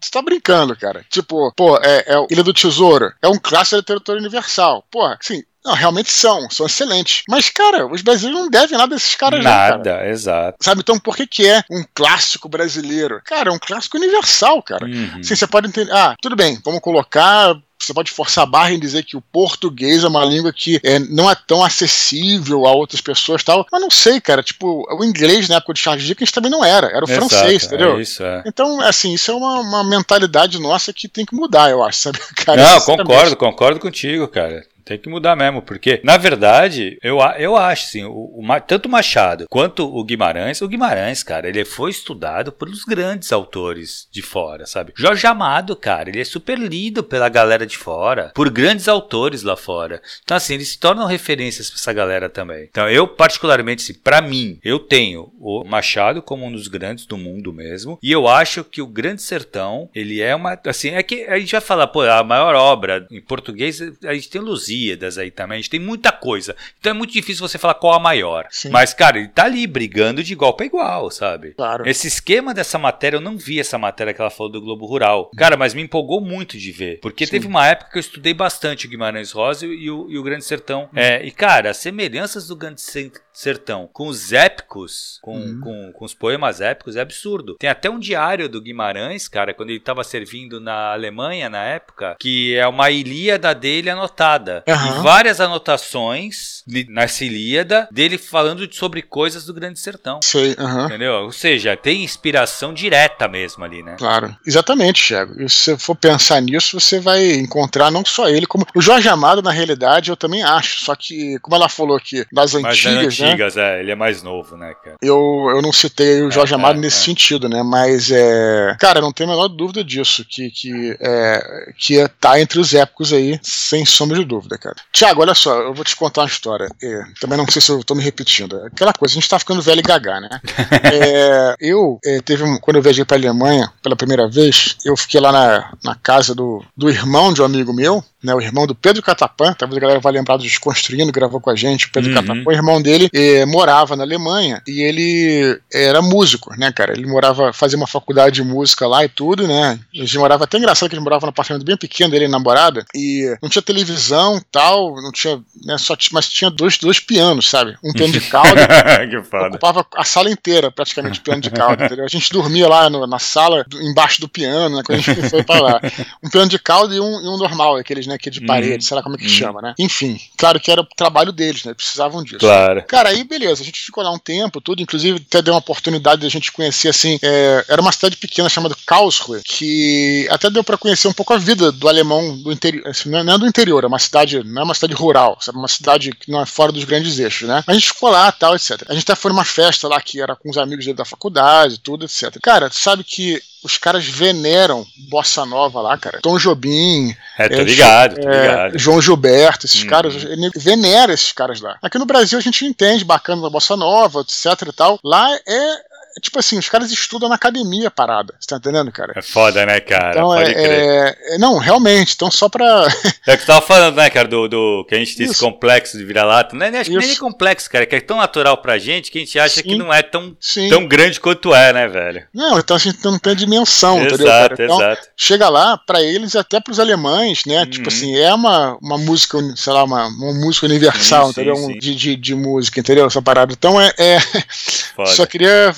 você tá brincando, cara. Tipo, pô, é, é Ilha do Tesouro. É um clássico da literatura universal. Pô, assim, não, realmente são, são excelentes. Mas, cara, os brasileiros não devem nada desses caras, Nada, não, exato. Sabe, então por que, que é um clássico brasileiro? Cara, é um clássico universal, cara. Uhum. Assim, você pode entender. Ah, tudo bem, vamos colocar você pode forçar a barra em dizer que o português é uma língua que é, não é tão acessível a outras pessoas tal. Mas não sei, cara. Tipo, o inglês na época de Charles Dickens também não era. Era o Exato, francês, entendeu? É isso, é. Então, assim, isso é uma, uma, mentalidade nossa que tem que mudar, eu acho, sabe? Cara, não, concordo, concordo contigo, cara. Tem que mudar mesmo, porque, na verdade, eu, eu acho, assim, o, o, tanto o Machado quanto o Guimarães, o Guimarães, cara, ele foi estudado pelos grandes autores de fora, sabe? Jorge Amado, cara, ele é super lido pela galera de fora, por grandes autores lá fora. Então, assim, eles se tornam referências pra essa galera também. Então, eu, particularmente, assim, pra mim, eu tenho o Machado como um dos grandes do mundo mesmo, e eu acho que o Grande Sertão, ele é uma, assim, é que a gente vai falar, pô, a maior obra em português, a gente tem Luzia, Lusíadas aí também. A gente tem muita coisa. Então é muito difícil você falar qual a maior. Sim. Mas, cara, ele tá ali brigando de igual para igual, sabe? Claro. Esse esquema dessa matéria, eu não vi essa matéria que ela falou do Globo Rural. Cara, mas me empolgou muito de ver. Porque Sim. teve uma época que eu estudei bastante o Guimarães Rosa e o, e o Grande Sertão. Hum. É, e, cara, as semelhanças do Grande Sertão com os épicos, com, hum. com, com, os poemas épicos, é absurdo. Tem até um diário do Guimarães, cara, quando ele tava servindo na Alemanha na época, que é uma Ilíada dele anotada. Uhum. E várias anotações nessa Ilíada dele falando sobre coisas do Grande Sertão. Sei, uhum. Entendeu? Ou seja, tem inspiração direta mesmo ali, né? Claro. Exatamente, Thiago. E se você for pensar nisso, você vai encontrar não só ele, como o Jorge Amado, na realidade, eu também acho. Só que, como ela falou aqui, das antigas. das antigas, né? é, ele é mais novo, né, cara? Eu, eu não citei o Jorge é, Amado é, nesse é. sentido, né? Mas é. Cara, não tenho a menor dúvida disso. Que, que, é, que tá entre os épicos aí, sem sombra de dúvida, cara. Tiago, olha só, eu vou te contar uma história. É, também não sei se eu tô me repetindo. Aquela coisa, a gente tá ficando velho e gaga, né? é, eu, é, teve um, quando eu viajei pra Alemanha pela primeira vez, eu fiquei lá na, na casa do, do irmão de um amigo meu, né, o irmão do Pedro Catapan, talvez a galera vai lembrar do Desconstruindo, gravou com a gente, o Pedro uhum. Catapan, o irmão dele eh, morava na Alemanha e ele era músico, né, cara? Ele morava, fazia uma faculdade de música lá e tudo, né? Eles morava até engraçado que ele morava num apartamento bem pequeno dele e namorada e não tinha televisão tal, não tinha, né, só mas tinha dois, dois pianos, sabe? Um piano de cauda, ocupava a sala inteira praticamente piano de cauda, entendeu? A gente dormia lá no, na sala, embaixo do piano, né, quando a gente foi pra lá. Um piano de cauda e um, e um normal, aqueles, né, que é de parede, uhum. sei lá como é que uhum. chama, né? Enfim, claro que era o trabalho deles, né? Precisavam disso. Claro. Cara, aí beleza, a gente ficou lá um tempo, tudo, inclusive até deu uma oportunidade de a gente conhecer, assim, é, era uma cidade pequena chamada Karlsruhe, que até deu para conhecer um pouco a vida do alemão do interior, assim, não é do interior, é uma cidade, não é uma cidade rural, sabe? Uma cidade que não é fora dos grandes eixos, né? A gente ficou lá, tal, etc. A gente até foi numa festa lá que era com os amigos dele da faculdade, tudo, etc. Cara, sabe que os caras veneram bossa nova lá, cara. Tom Jobim. É, tô é, ligado, tô é, ligado. João Gilberto, esses uhum. caras. Ele venera esses caras lá. Aqui no Brasil a gente entende bacana da bossa nova, etc e tal. Lá é tipo assim, os caras estudam na academia parada. Você tá entendendo, cara? É foda, né, cara? Então, Pode é, crer. É, não, realmente. Então, só pra. é o que você tava falando, né, cara? Do, do que a gente tem Isso. esse complexo de vira-lata. Não é, acho que nem é complexo, cara. Que é tão natural pra gente que a gente acha Sim. que não é tão, tão grande quanto é, né, velho? Não, então a gente não tem dimensão, exato, entendeu? Cara? Então, exato. chega lá, pra eles, até pros alemães, né? Tipo uhum. Tipo assim, é uma, uma música, sei lá, uma, uma música universal, sim, entendeu? Sim, sim. De, de, de, música, entendeu? Essa parada. Então é. é... Só queria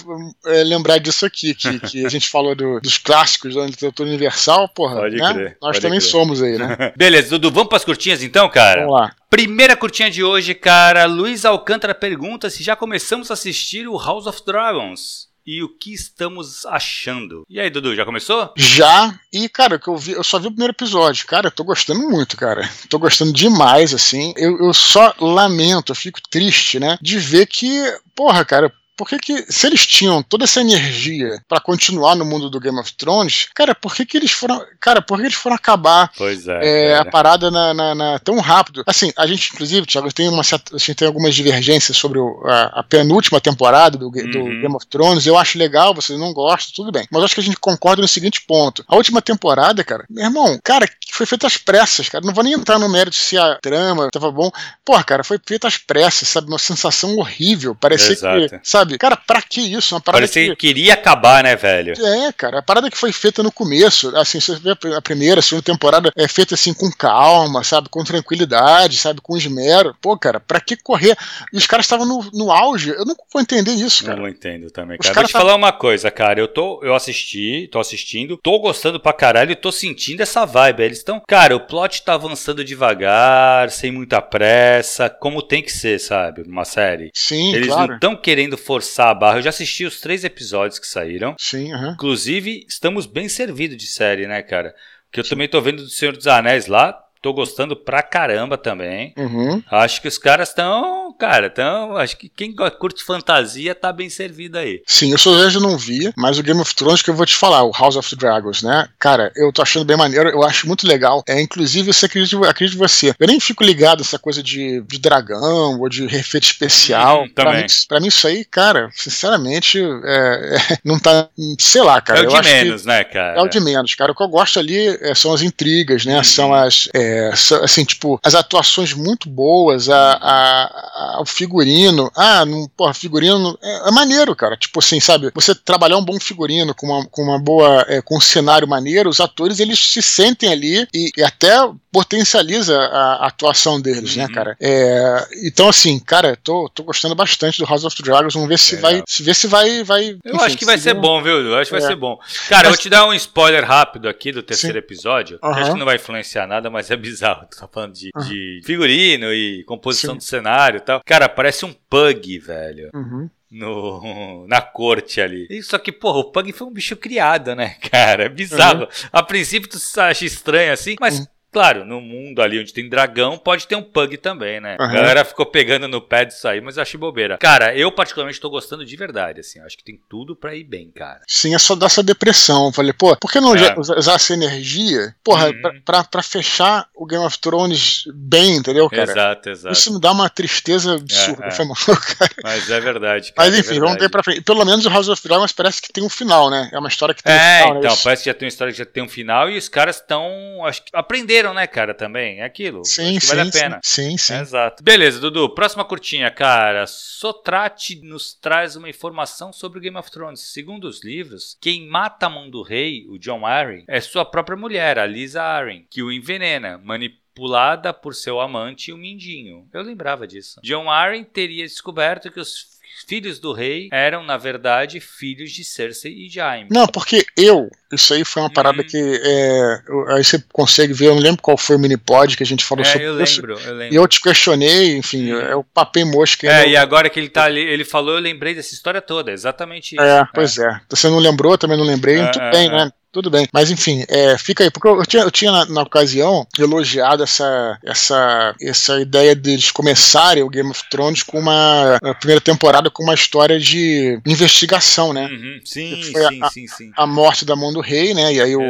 é, lembrar disso aqui, que, que a gente falou do, dos clássicos da literatura universal, porra. Pode né? crer. Nós também crer. somos aí, né? Beleza, Dudu, vamos pras curtinhas então, cara? Vamos lá. Primeira curtinha de hoje, cara. Luiz Alcântara pergunta se já começamos a assistir o House of Dragons e o que estamos achando. E aí, Dudu, já começou? Já. E, cara, que eu vi, eu só vi o primeiro episódio. Cara, eu tô gostando muito, cara. Tô gostando demais, assim. Eu, eu só lamento, eu fico triste, né? De ver que, porra, cara, por que, que se eles tinham toda essa energia para continuar no mundo do Game of Thrones, cara, por que, que eles foram, cara, por que eles foram acabar é, é a parada na, na, na, tão rápido? Assim, a gente, inclusive, Thiago, tem uma certa, a gente tem algumas divergências sobre o, a, a, penúltima temporada do, do uhum. Game of Thrones. Eu acho legal, vocês não gostam, tudo bem. Mas acho que a gente concorda no seguinte ponto: a última temporada, cara, meu irmão, cara, foi feita às pressas, cara. Não vou nem entrar no mérito se a trama tava bom. Porra, cara, foi feita às pressas, sabe? Uma sensação horrível. Parecia Exato. que, sabe? Sabe? Cara, pra que isso? Uma parada Parecia que... que queria acabar, né, velho? É, cara, a parada que foi feita no começo, assim, você vê a primeira, a segunda temporada é feita assim com calma, sabe? Com tranquilidade, sabe? Com esmero. Pô, cara, pra que correr? E os caras estavam no, no auge. Eu não vou entender isso, cara. Eu não entendo também, cara. Vou te falar uma coisa, cara. Eu tô, eu assisti, tô assistindo, tô gostando pra caralho e tô sentindo essa vibe. Eles estão, cara, o plot tá avançando devagar, sem muita pressa, como tem que ser, sabe? Uma série. Sim, Eles claro. não estão querendo forçar barra. Eu já assisti os três episódios que saíram. Sim, uhum. Inclusive, estamos bem servidos de série, né, cara? Que eu Sim. também tô vendo do Senhor dos Anéis lá. Tô gostando pra caramba também. Uhum. Acho que os caras estão, cara, estão. Acho que quem curte fantasia tá bem servido aí. Sim, eu sou já não vi, mas o Game of Thrones que eu vou te falar, o House of Dragons, né? Cara, eu tô achando bem maneiro, eu acho muito legal. É, inclusive, você acredita, acredito em você. Eu nem fico ligado nessa coisa de, de dragão ou de efeito especial. Hum, pra, mim, pra mim, isso aí, cara, sinceramente, é, é, não tá. Sei lá, cara. É o de menos, né, cara? É o de menos, cara. O que eu gosto ali é, são as intrigas, né? Hum. São as. É, é, assim, tipo, as atuações muito boas, a, a, a o figurino. Ah, não, porra, figurino é, é, maneiro, cara. Tipo assim, sabe? Você trabalhar um bom figurino com uma, com uma boa. É, com um cenário maneiro, os atores eles se sentem ali e, e até potencializa a, a atuação deles, né, uhum. né, cara? É, então, assim, cara, tô, tô gostando bastante do House of Dragons. Vamos ver se é. vai. Se ver se vai. vai eu enfim, acho que vai ser bom, viu? Eu acho que vai é. ser bom. Cara, mas... eu vou te dar um spoiler rápido aqui do terceiro Sim. episódio. Uhum. acho que não vai influenciar nada, mas é bizarro. Tô falando de, uhum. de figurino e composição Sim. do cenário e tal. Cara, parece um pug, velho. Uhum no, na corte ali. Só que, porra, o Pug foi um bicho criado, né, cara? É bizarro. Uhum. A princípio tu acha estranho assim, mas uhum. Claro, no mundo ali onde tem dragão, pode ter um pug também, né? Uhum. A galera ficou pegando no pé disso aí, mas eu achei bobeira. Cara, eu particularmente tô gostando de verdade, assim. Acho que tem tudo para ir bem, cara. Sim, é só dar essa depressão. Eu falei, pô, por que não é. usar essa energia, porra, uhum. pra, pra, pra, fechar o Game of Thrones bem, entendeu, cara? Exato, exato. Isso me dá uma tristeza absurda, é, é. cara. Mas é verdade, cara, Mas enfim, é vamos ter pra frente. Pelo menos o House of Dragons parece que tem um final, né? É uma história que tem é, um final. É, então, parece que já tem uma história que já tem um final e os caras estão, acho que aprenderam né, cara, também. É aquilo. Sim, sim. Vale a pena. Sim, sim. sim. É, exato. Beleza, Dudu. Próxima curtinha, cara. Sotrate nos traz uma informação sobre o Game of Thrones. Segundo os livros, quem mata a mão do rei, o John Arryn, é sua própria mulher, a Lisa Arryn, que o envenena, manipulada por seu amante, o Mindinho. Eu lembrava disso. John Arryn teria descoberto que os filhos do rei eram, na verdade, filhos de Cersei e Jaime. Não, porque eu, isso aí foi uma parada hum. que é, aí você consegue ver, eu não lembro qual foi o minipod que a gente falou é, sobre eu isso. Lembro, eu lembro. E eu te questionei, enfim, hum. é o papel mosca. É, e agora que ele tá ali, ele falou, eu lembrei dessa história toda, exatamente isso. É, pois é. é. Você não lembrou, também não lembrei, é, tudo bem, é, né? Tudo bem. Mas enfim, é, fica aí, porque eu tinha, eu tinha na, na, ocasião elogiado essa, essa, essa ideia deles começarem o Game of Thrones com uma primeira temporada com uma história de investigação, né? Uhum. Sim, sim, a, sim, sim. A morte da mão do rei, né? E aí o,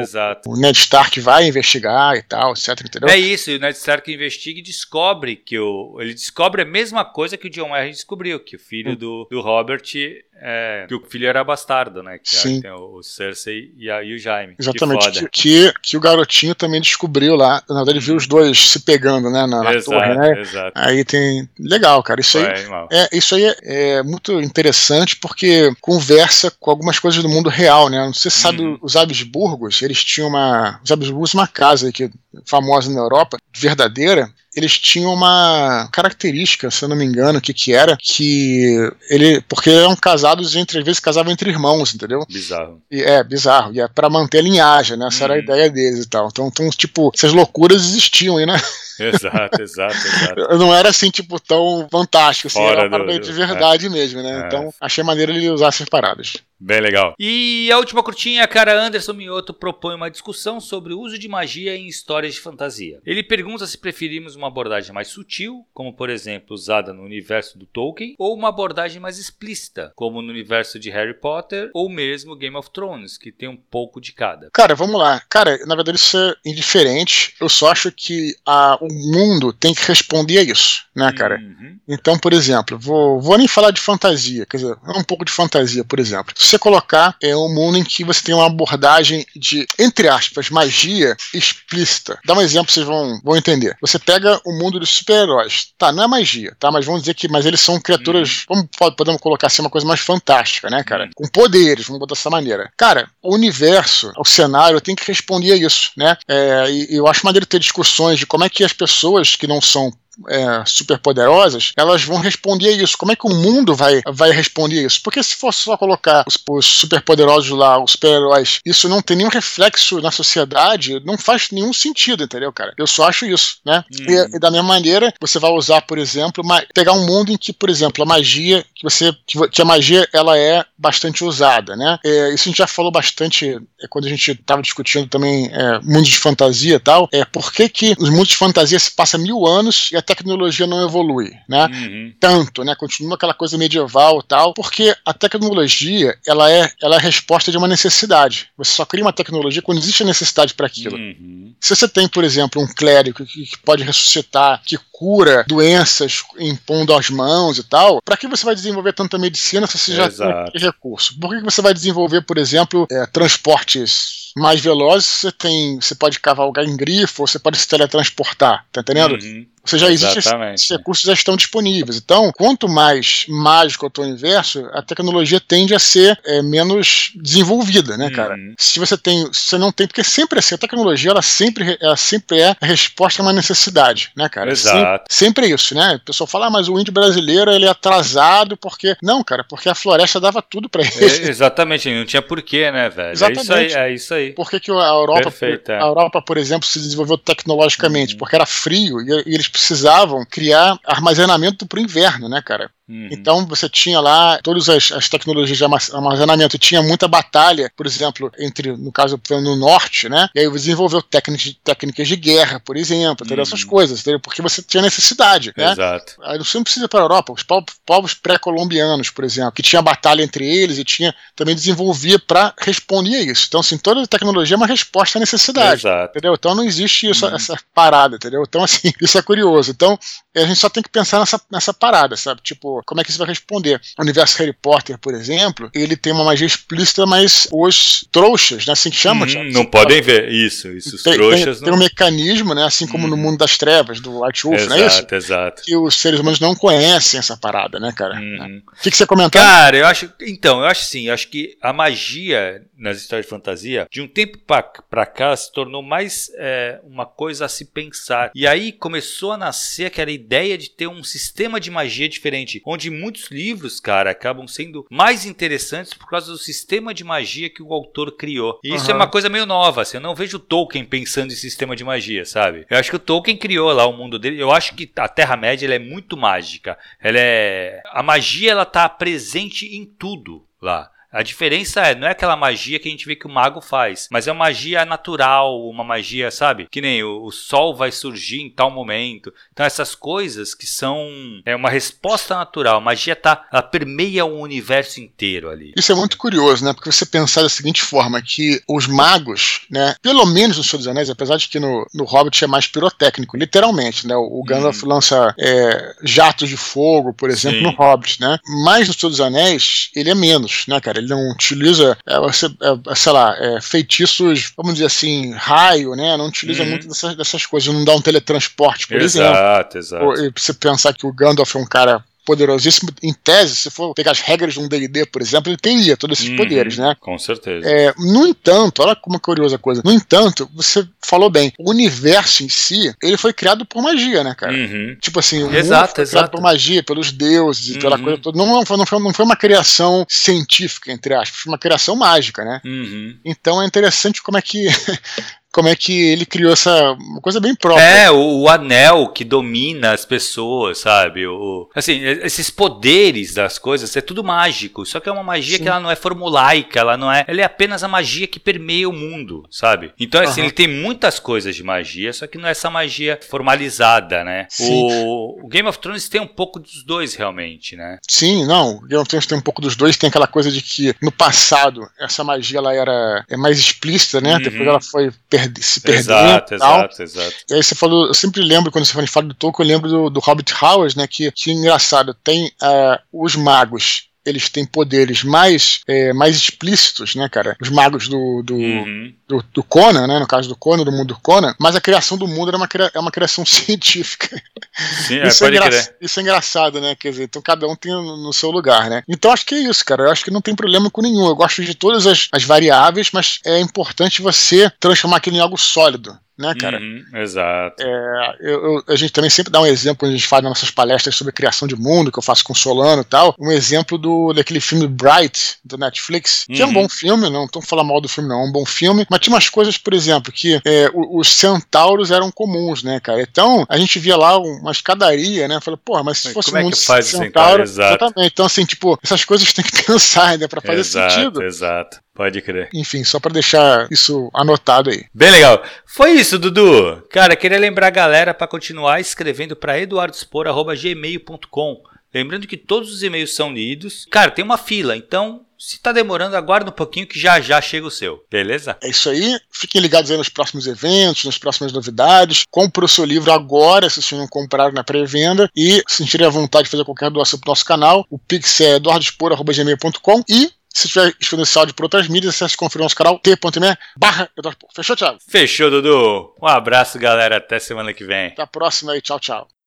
o, Ned Stark vai investigar e tal, etc. Entendeu? É isso, e o Ned Stark investiga e descobre que o. Ele descobre a mesma coisa que o John Arryn descobriu, que o filho hum. do, do Robert é, que o filho era bastardo, né? Que Sim. tem o Cersei e, a, e o Jaime. Exatamente. Que, que, que, o garotinho também descobriu lá. Na verdade, ele viu os dois se pegando, né? Na, na exato, torre, né? Exato. Aí tem. Legal, cara. Isso aí, é, isso aí é, é, muito interessante porque conversa com algumas coisas do mundo real, né? Você sabe, hum. os Habsburgos, eles tinham uma. Os Habsburgos, uma casa que famosa na Europa, verdadeira, eles tinham uma característica, se eu não me engano, o que que era, que ele, porque eram casados entre, às vezes casavam entre irmãos, entendeu? Bizarro. E, é, bizarro, e é pra manter a linhagem, né, essa era a uhum. ideia deles e tal, então, então, tipo, essas loucuras existiam aí, né? Exato, exato, exato. Não era assim, tipo, tão fantástico, assim, Fora era uma parada de verdade é. mesmo, né, é. então achei maneiro ele usar essas paradas. Bem legal. E a última curtinha, cara, Anderson Mioto propõe uma discussão sobre o uso de magia em histórias de fantasia. Ele pergunta se preferimos uma abordagem mais sutil, como por exemplo usada no universo do Tolkien, ou uma abordagem mais explícita, como no universo de Harry Potter ou mesmo Game of Thrones, que tem um pouco de cada. Cara, vamos lá. Cara, na verdade isso é indiferente. Eu só acho que a, o mundo tem que responder a isso, né, cara? Uhum. Então, por exemplo, vou, vou nem falar de fantasia, quer dizer, um pouco de fantasia, por exemplo você colocar é um mundo em que você tem uma abordagem de, entre aspas, magia explícita. Dá um exemplo, vocês vão, vão entender. Você pega o mundo dos super-heróis. Tá, não é magia, tá? Mas vamos dizer que mas eles são criaturas, uhum. como podemos colocar assim, uma coisa mais fantástica, né, cara? Uhum. Com poderes, vamos botar dessa maneira. Cara, o universo, o cenário tem que responder a isso, né? É, e eu acho maneiro ter discussões de como é que as pessoas que não são é, super poderosas, elas vão responder a isso. Como é que o mundo vai, vai responder a isso? Porque se fosse só colocar os, os super poderosos lá, os super-heróis, isso não tem nenhum reflexo na sociedade, não faz nenhum sentido, entendeu, cara? Eu só acho isso, né? Hum. E, e, da mesma maneira, você vai usar, por exemplo, pegar um mundo em que, por exemplo, a magia, que você que, que a magia ela é bastante usada, né? É, isso a gente já falou bastante é, quando a gente estava discutindo também é, mundos de fantasia e tal. É por que, que os mundos de fantasia se passam mil anos e a tecnologia não evolui, né? Uhum. Tanto, né? Continua aquela coisa medieval e tal, porque a tecnologia ela é, ela é a resposta de uma necessidade. Você só cria uma tecnologia quando existe a necessidade para aquilo. Uhum. Se você tem, por exemplo, um clérigo que, que pode ressuscitar, que cura doenças impondo as mãos e tal, para que você vai desenvolver tanta medicina se você já Exato. tem recurso? Por que você vai desenvolver, por exemplo, é, transportes mais velozes? Você tem, você pode cavalgar em grifo, você pode se teletransportar, tá entendendo? Uhum. Você já existe, esses recursos já estão disponíveis. Então, quanto mais mágico é o teu universo, a tecnologia tende a ser é, menos desenvolvida, né, cara? Uhum. Se você tem, se você não tem, porque sempre assim, a tecnologia ela sempre, ela sempre é a resposta a uma necessidade, né, cara? Exato. Sempre, sempre é isso, né? O pessoal fala, ah, mas o índio brasileiro ele é atrasado porque não, cara, porque a floresta dava tudo para ele. É, exatamente, não tinha porquê, né, velho? Exatamente. É isso aí. É isso aí. Por que, que a Europa, Perfeito, é. a Europa, por exemplo, se desenvolveu tecnologicamente? Uhum. Porque era frio e, e eles precisavam criar armazenamento para o inverno, né, cara? Uhum. Então você tinha lá todas as, as, tecnologias de armazenamento, tinha muita batalha, por exemplo, entre, no caso, no norte, né? E aí você desenvolveu técnicas, técnicas de guerra, por exemplo, uhum. essas coisas, entendeu? porque você tinha necessidade. Né? Exato. Aí você não precisa ir para a Europa, os povos, povos pré-colombianos, por exemplo, que tinha batalha entre eles e tinha também desenvolvia para responder a isso. Então, assim, toda tecnologia é uma resposta à necessidade. Exato. Entendeu? Então não existe isso, uhum. essa parada, entendeu? Então, assim, isso é curioso. Então, a gente só tem que pensar nessa, nessa parada, sabe? Tipo, como é que você vai responder? O universo Harry Potter, por exemplo, ele tem uma magia explícita, mas os trouxas, né, assim que chama, hum, Não podem ver, isso, isso, os tem, trouxas tem, não... tem um mecanismo, né, assim como hum. no mundo das trevas, do White Wolf, exato, não é isso? Exato, Que os seres humanos não conhecem essa parada, né, cara? Uhum. O que, que você comentou? Cara, eu acho, então, eu acho assim, eu acho que a magia nas histórias de fantasia, de um tempo para cá, se tornou mais é, uma coisa a se pensar. E aí começou a nascer aquela ideia de ter um sistema de magia diferente, onde muitos livros, cara, acabam sendo mais interessantes por causa do sistema de magia que o autor criou. E isso uhum. é uma coisa meio nova, assim, eu não vejo Tolkien pensando em sistema de magia, sabe? Eu acho que o Tolkien criou lá o mundo dele. Eu acho que a Terra-média é muito mágica. Ela é a magia ela tá presente em tudo lá. A diferença é, não é aquela magia que a gente vê que o mago faz, mas é uma magia natural, uma magia, sabe? Que nem o, o sol vai surgir em tal momento. Então essas coisas que são é uma resposta natural. A magia tá, ela permeia o universo inteiro ali. Isso é muito curioso, né? Porque você pensar da seguinte forma, que os magos, né? Pelo menos no Senhor dos Anéis, apesar de que no, no Hobbit é mais pirotécnico, literalmente, né? O, o Gandalf hum. lança é, jatos de fogo, por exemplo, Sim. no Hobbit, né? Mas no Senhor dos Anéis, ele é menos, né, cara? Ele não utiliza, é, você, é, sei lá, é, feitiços, vamos dizer assim, raio, né? Não utiliza uhum. muito dessas, dessas coisas, não dá um teletransporte, por exato, exemplo. Exato, exato. E você pensar que o Gandalf é um cara poderosíssimo. Em tese, se for pegar as regras de um D&D, por exemplo, ele teria todos esses uhum, poderes, né? Com certeza. É, no entanto, olha como é curiosa a coisa. No entanto, você falou bem, o universo em si, ele foi criado por magia, né, cara? Uhum. Tipo assim, o exato, mundo foi exato. criado por magia, pelos deuses e pela uhum. coisa toda. Não, não, foi, não, foi, não foi uma criação científica, entre aspas, foi uma criação mágica, né? Uhum. Então é interessante como é que como é que ele criou essa uma coisa bem própria. É, o, o, anel que domina as pessoas, sabe? O, assim, esses poderes das coisas, é tudo mágico. Só que é uma magia Sim. que ela não é formulaica, ela não é. Ela é apenas a magia que permeia o mundo, sabe? Então, assim, uhum. ele tem muitas coisas de magia, só que não é essa magia formalizada, né? O, o, Game of Thrones tem um pouco dos dois, realmente, né? Sim, não. O Game of Thrones tem um pouco dos dois, tem aquela coisa de que no passado essa magia ela era é mais explícita, né? Uhum. Depois ela foi perde, se perdendo. Exato, exato, exato. E aí você falou, eu sempre lembro, quando você fala do Tolkien, eu lembro do, do Hobbit Howard, né? Que, que engraçado, tem uh, os magos eles têm poderes mais, é, mais explícitos, né, cara? Os magos do, do, uhum. do, do, Conan, né? No caso do Conan, do mundo do Conan, mas a criação do mundo era uma, é uma criação científica. Sim, isso, é, é engra... isso é engraçado, né? Quer dizer, então cada um tem no, no, seu lugar, né? Então acho que é isso, cara. Eu acho que não tem problema com nenhum. Eu gosto de todas as, as variáveis, mas é importante você transformar aquilo em algo sólido né, cara? Uhum, exato. É, eu, eu, a gente também sempre dá um exemplo quando a gente faz nas nossas palestras sobre criação de mundo, que eu faço com Solano e tal, um exemplo do, daquele filme Bright, do Netflix, que uhum. é um uhum. bom filme, não estou falando mal do filme, não, é um bom filme, mas tinha umas coisas, por exemplo, que é, os centauros eram comuns, né, cara? Então, a gente via lá uma escadaria, né? Falei, porra, mas se fosse Como um é que faz centauro, exato. exatamente. Então, assim, tipo, essas coisas tem que pensar, né, pra fazer exato, sentido. Exato. Pode crer. Enfim, só para deixar isso anotado aí. Bem legal. Foi isso, Dudu. Cara, queria lembrar a galera para continuar escrevendo para eduardospor@gmail.com. Lembrando que todos os e-mails são lidos. Cara, tem uma fila, então se tá demorando, aguarda um pouquinho que já já chega o seu, beleza? É isso aí. Fiquem ligados aí nos próximos eventos, nas próximas novidades. Compre o seu livro agora, se vocês não compraram na pré-venda. E se sentirem a vontade de fazer qualquer doação pro nosso canal, o pix é eduardospor.gmail.com e se tiver esse áudio por outras mídias, acesse conferir nosso canal t.me barra Fechou, Thiago? Fechou, Dudu. Um abraço, galera. Até semana que vem. Até a próxima aí. Tchau, tchau.